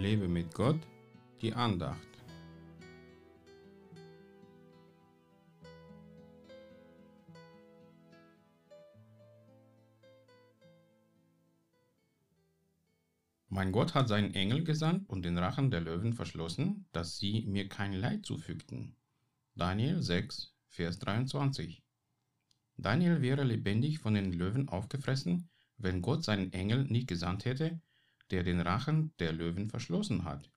Lebe mit Gott, die Andacht. Mein Gott hat seinen Engel gesandt und den Rachen der Löwen verschlossen, dass sie mir kein Leid zufügten. Daniel 6, Vers 23. Daniel wäre lebendig von den Löwen aufgefressen, wenn Gott seinen Engel nicht gesandt hätte, der den Rachen der Löwen verschlossen hat.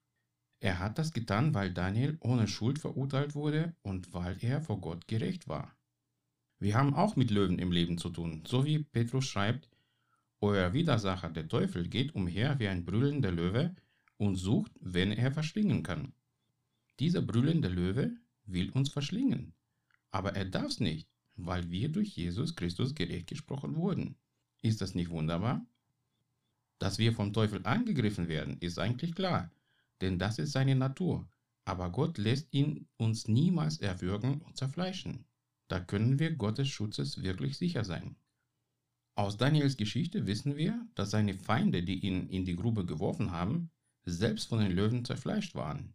Er hat das getan, weil Daniel ohne Schuld verurteilt wurde und weil er vor Gott gerecht war. Wir haben auch mit Löwen im Leben zu tun, so wie Petrus schreibt, euer Widersacher, der Teufel, geht umher wie ein brüllender Löwe und sucht, wen er verschlingen kann. Dieser brüllende Löwe will uns verschlingen, aber er darf's nicht, weil wir durch Jesus Christus gerecht gesprochen wurden. Ist das nicht wunderbar? Dass wir vom Teufel angegriffen werden, ist eigentlich klar, denn das ist seine Natur, aber Gott lässt ihn uns niemals erwürgen und zerfleischen. Da können wir Gottes Schutzes wirklich sicher sein. Aus Daniels Geschichte wissen wir, dass seine Feinde, die ihn in die Grube geworfen haben, selbst von den Löwen zerfleischt waren.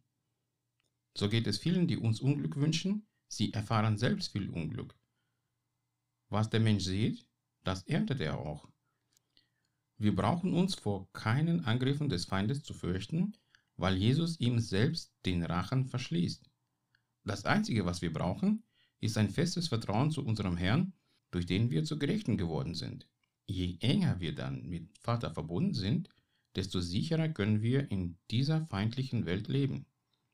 So geht es vielen, die uns Unglück wünschen, sie erfahren selbst viel Unglück. Was der Mensch sieht, das erntet er auch. Wir brauchen uns vor keinen Angriffen des Feindes zu fürchten, weil Jesus ihm selbst den Rachen verschließt. Das Einzige, was wir brauchen, ist ein festes Vertrauen zu unserem Herrn durch den wir zu Gerechten geworden sind. Je enger wir dann mit Vater verbunden sind, desto sicherer können wir in dieser feindlichen Welt leben.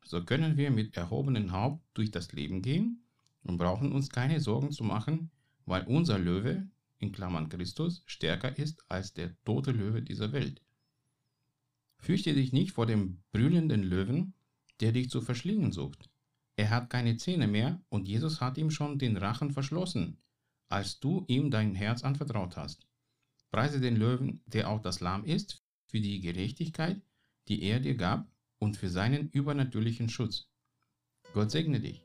So können wir mit erhobenem Haupt durch das Leben gehen und brauchen uns keine Sorgen zu machen, weil unser Löwe, in Klammern Christus, stärker ist als der tote Löwe dieser Welt. Fürchte dich nicht vor dem brüllenden Löwen, der dich zu verschlingen sucht. Er hat keine Zähne mehr und Jesus hat ihm schon den Rachen verschlossen, als du ihm dein Herz anvertraut hast. Preise den Löwen, der auch das Lamm ist, für die Gerechtigkeit, die er dir gab, und für seinen übernatürlichen Schutz. Gott segne dich.